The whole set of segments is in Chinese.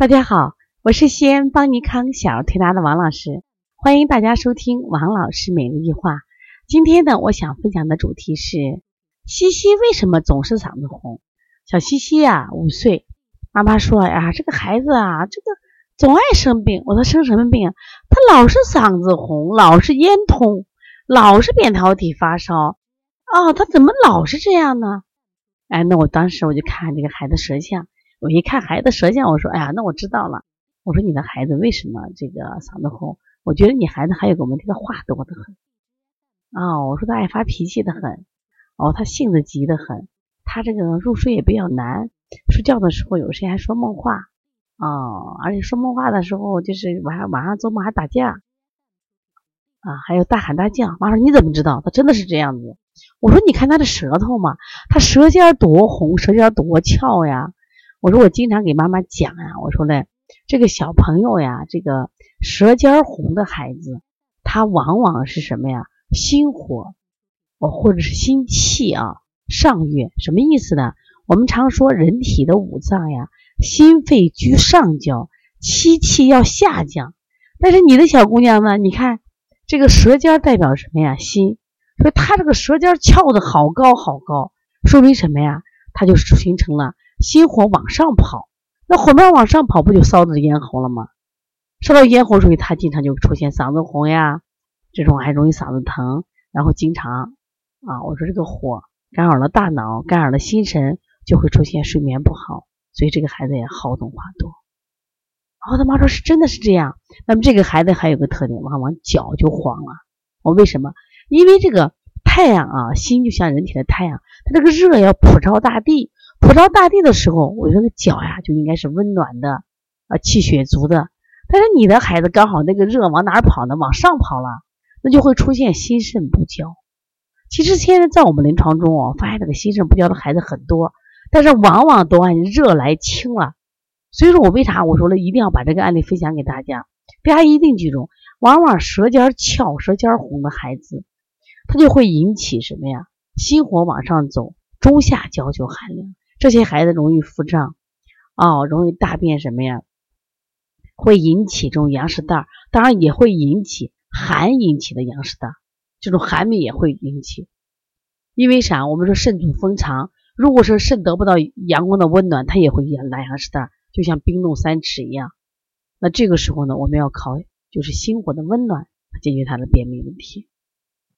大家好，我是西安邦尼康小儿推拿的王老师，欢迎大家收听王老师每日一话。今天呢，我想分享的主题是西西为什么总是嗓子红？小西西呀，五岁，妈妈说呀，这个孩子啊，这个总爱生病。我说生什么病？他老是嗓子红，老是咽痛，老是扁桃体发烧。哦，他怎么老是这样呢？哎，那我当时我就看这个孩子舌象。我一看孩子舌象，我说：“哎呀，那我知道了。我说你的孩子为什么这个嗓子红？我觉得你孩子还有个问题，他话多得很。啊，我说他爱发脾气的很。哦，他性子急得很。他这个入睡也比较难，睡觉的时候有时还说梦话。哦，而且说梦话的时候就是晚上晚上做梦还打架。啊，还有大喊大叫。妈说你怎么知道？他真的是这样子。我说你看他的舌头嘛，他舌尖多红，舌尖多翘呀。”我说我经常给妈妈讲呀，我说嘞，这个小朋友呀，这个舌尖红的孩子，他往往是什么呀？心火，哦，或者是心气啊上越，什么意思呢？我们常说人体的五脏呀，心肺居上焦，气气要下降。但是你的小姑娘呢？你看这个舌尖代表什么呀？心，所以她这个舌尖翘的好高好高，说明什么呀？它就形成了。心火往上跑，那火苗往上跑，不就烧的咽喉了吗？烧到咽喉，所以他经常就出现嗓子红呀，这种还容易嗓子疼，然后经常啊，我说这个火干扰了大脑，干扰了心神，就会出现睡眠不好，所以这个孩子也好动话多。然后他妈说是真的是这样。那么这个孩子还有个特点，往往脚就黄了。我为什么？因为这个太阳啊，心就像人体的太阳，它这个热要普照大地。普照大地的时候，我这个脚呀就应该是温暖的，啊，气血足的。但是你的孩子刚好那个热往哪儿跑呢？往上跑了，那就会出现心肾不交。其实现在在我们临床中哦，发现这个心肾不交的孩子很多，但是往往都按热来清了。所以说我为啥我说了一定要把这个案例分享给大家？大家一定记住，往往舌尖翘、舌尖红的孩子，他就会引起什么呀？心火往上走，中下焦就寒凉。这些孩子容易腹胀，哦，容易大便什么呀？会引起这种羊屎蛋儿，当然也会引起寒引起的羊屎蛋儿，这种寒病也会引起。因为啥？我们说肾主封藏，如果说肾得不到阳光的温暖，它也会拉羊屎蛋儿，就像冰冻三尺一样。那这个时候呢，我们要靠就是心火的温暖解决他的便秘问题。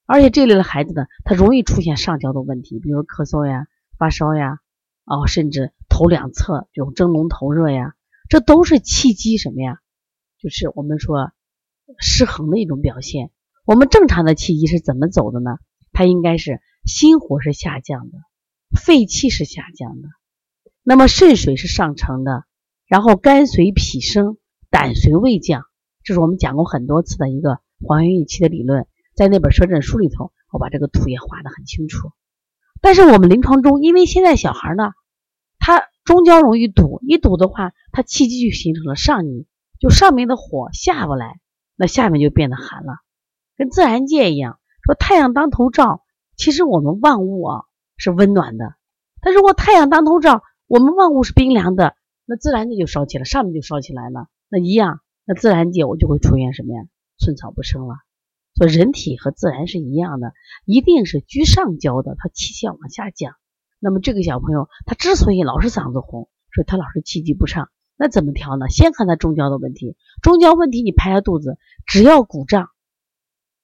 而且这类的孩子呢，他容易出现上焦的问题，比如咳嗽呀、发烧呀。哦，甚至头两侧这种蒸笼头热呀，这都是气机什么呀？就是我们说失衡的一种表现。我们正常的气机是怎么走的呢？它应该是心火是下降的，肺气是下降的，那么肾水是上升的，然后肝随脾升，胆随胃降。这是我们讲过很多次的一个还原预期的理论，在那本舌诊书里头，我把这个图也画得很清楚。但是我们临床中，因为现在小孩呢，他中焦容易堵，一堵的话，他气机就形成了上逆，就上面的火下不来，那下面就变得寒了，跟自然界一样，说太阳当头照，其实我们万物啊是温暖的，但如果太阳当头照，我们万物是冰凉的，那自然界就烧起来，上面就烧起来了，那一样，那自然界我就会出现什么呀？寸草不生了。所以人体和自然是一样的，一定是居上焦的，他气血往下降。那么这个小朋友他之所以老是嗓子红，所以他老是气机不上，那怎么调呢？先看他中焦的问题，中焦问题你拍下肚子，只要鼓胀，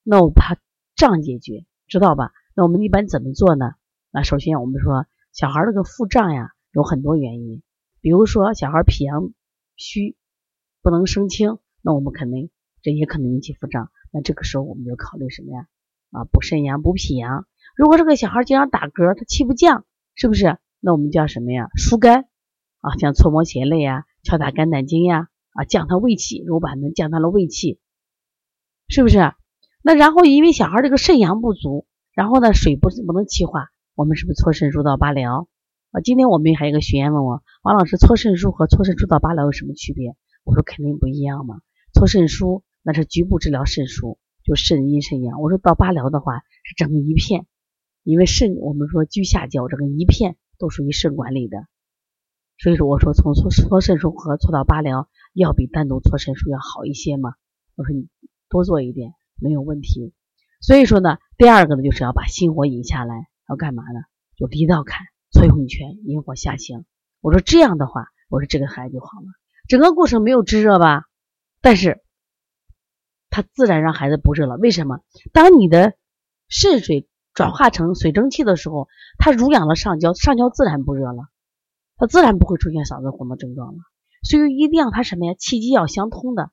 那我把胀解决，知道吧？那我们一般怎么做呢？那首先我们说小孩那个腹胀呀，有很多原因，比如说小孩脾阳虚，不能生清，那我们肯定这也可能引起腹胀。那这个时候我们就考虑什么呀？啊，补肾阳，补脾阳。如果这个小孩经常打嗝，他气不降，是不是？那我们叫什么呀？疏肝啊，像搓摩胁肋呀，敲打肝胆经呀，啊，降他胃气，揉板能降他的胃气，是不是？那然后因为小孩这个肾阳不足，然后呢水不不能气化，我们是不是搓肾疏导八髎？啊，今天我们还有个学员问我，王老师搓肾疏和搓肾疏导八髎有什么区别？我说肯定不一样嘛，搓肾疏。那是局部治疗肾疏，就肾阴肾阳。我说到八髎的话是整个一片，因为肾我们说居下焦，整个一片都属于肾管理的。所以说我说从搓搓肾腧和搓到八髎，要比单独搓肾腧要好一些嘛。我说你多做一点没有问题。所以说呢，第二个呢就是要把心火引下来，要干嘛呢？就离道坎，搓涌泉，引火下行。我说这样的话，我说这个孩子就好了。整个过程没有炙热吧？但是它自然让孩子不热了。为什么？当你的肾水转化成水蒸气的时候，它濡养了上焦，上焦自然不热了，它自然不会出现嗓子红的症状了。所以一定要它什么呀？气机要相通的。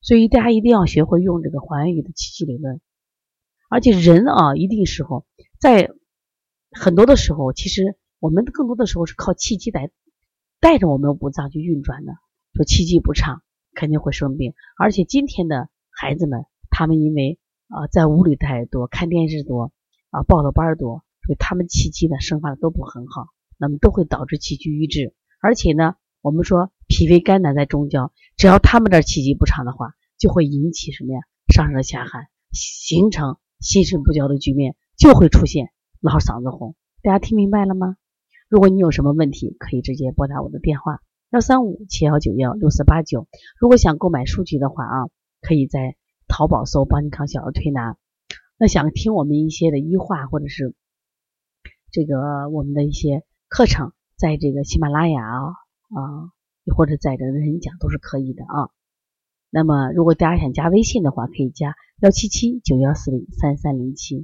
所以大家一定要学会用这个还原语的气机理论。而且人啊，一定时候在很多的时候，其实我们更多的时候是靠气机来带着我们五脏去运转的。说气机不畅，肯定会生病。而且今天的孩子们，他们因为啊在屋里待多，看电视多，啊报的班多，所以他们气机呢生发的都不很好，那么都会导致气虚瘀滞。而且呢，我们说脾胃肝胆在中焦，只要他们这气机不畅的话，就会引起什么呀？上热下寒，形成。心肾不交的局面就会出现老嗓子红，大家听明白了吗？如果你有什么问题，可以直接拨打我的电话幺三五七幺九幺六四八九。如果想购买书籍的话啊，可以在淘宝搜“邦尼康小儿推拿”。那想听我们一些的医话或者是这个我们的一些课程，在这个喜马拉雅啊啊，或者在这个人讲都是可以的啊。那么，如果大家想加微信的话，可以加幺七七九幺四零三三零七。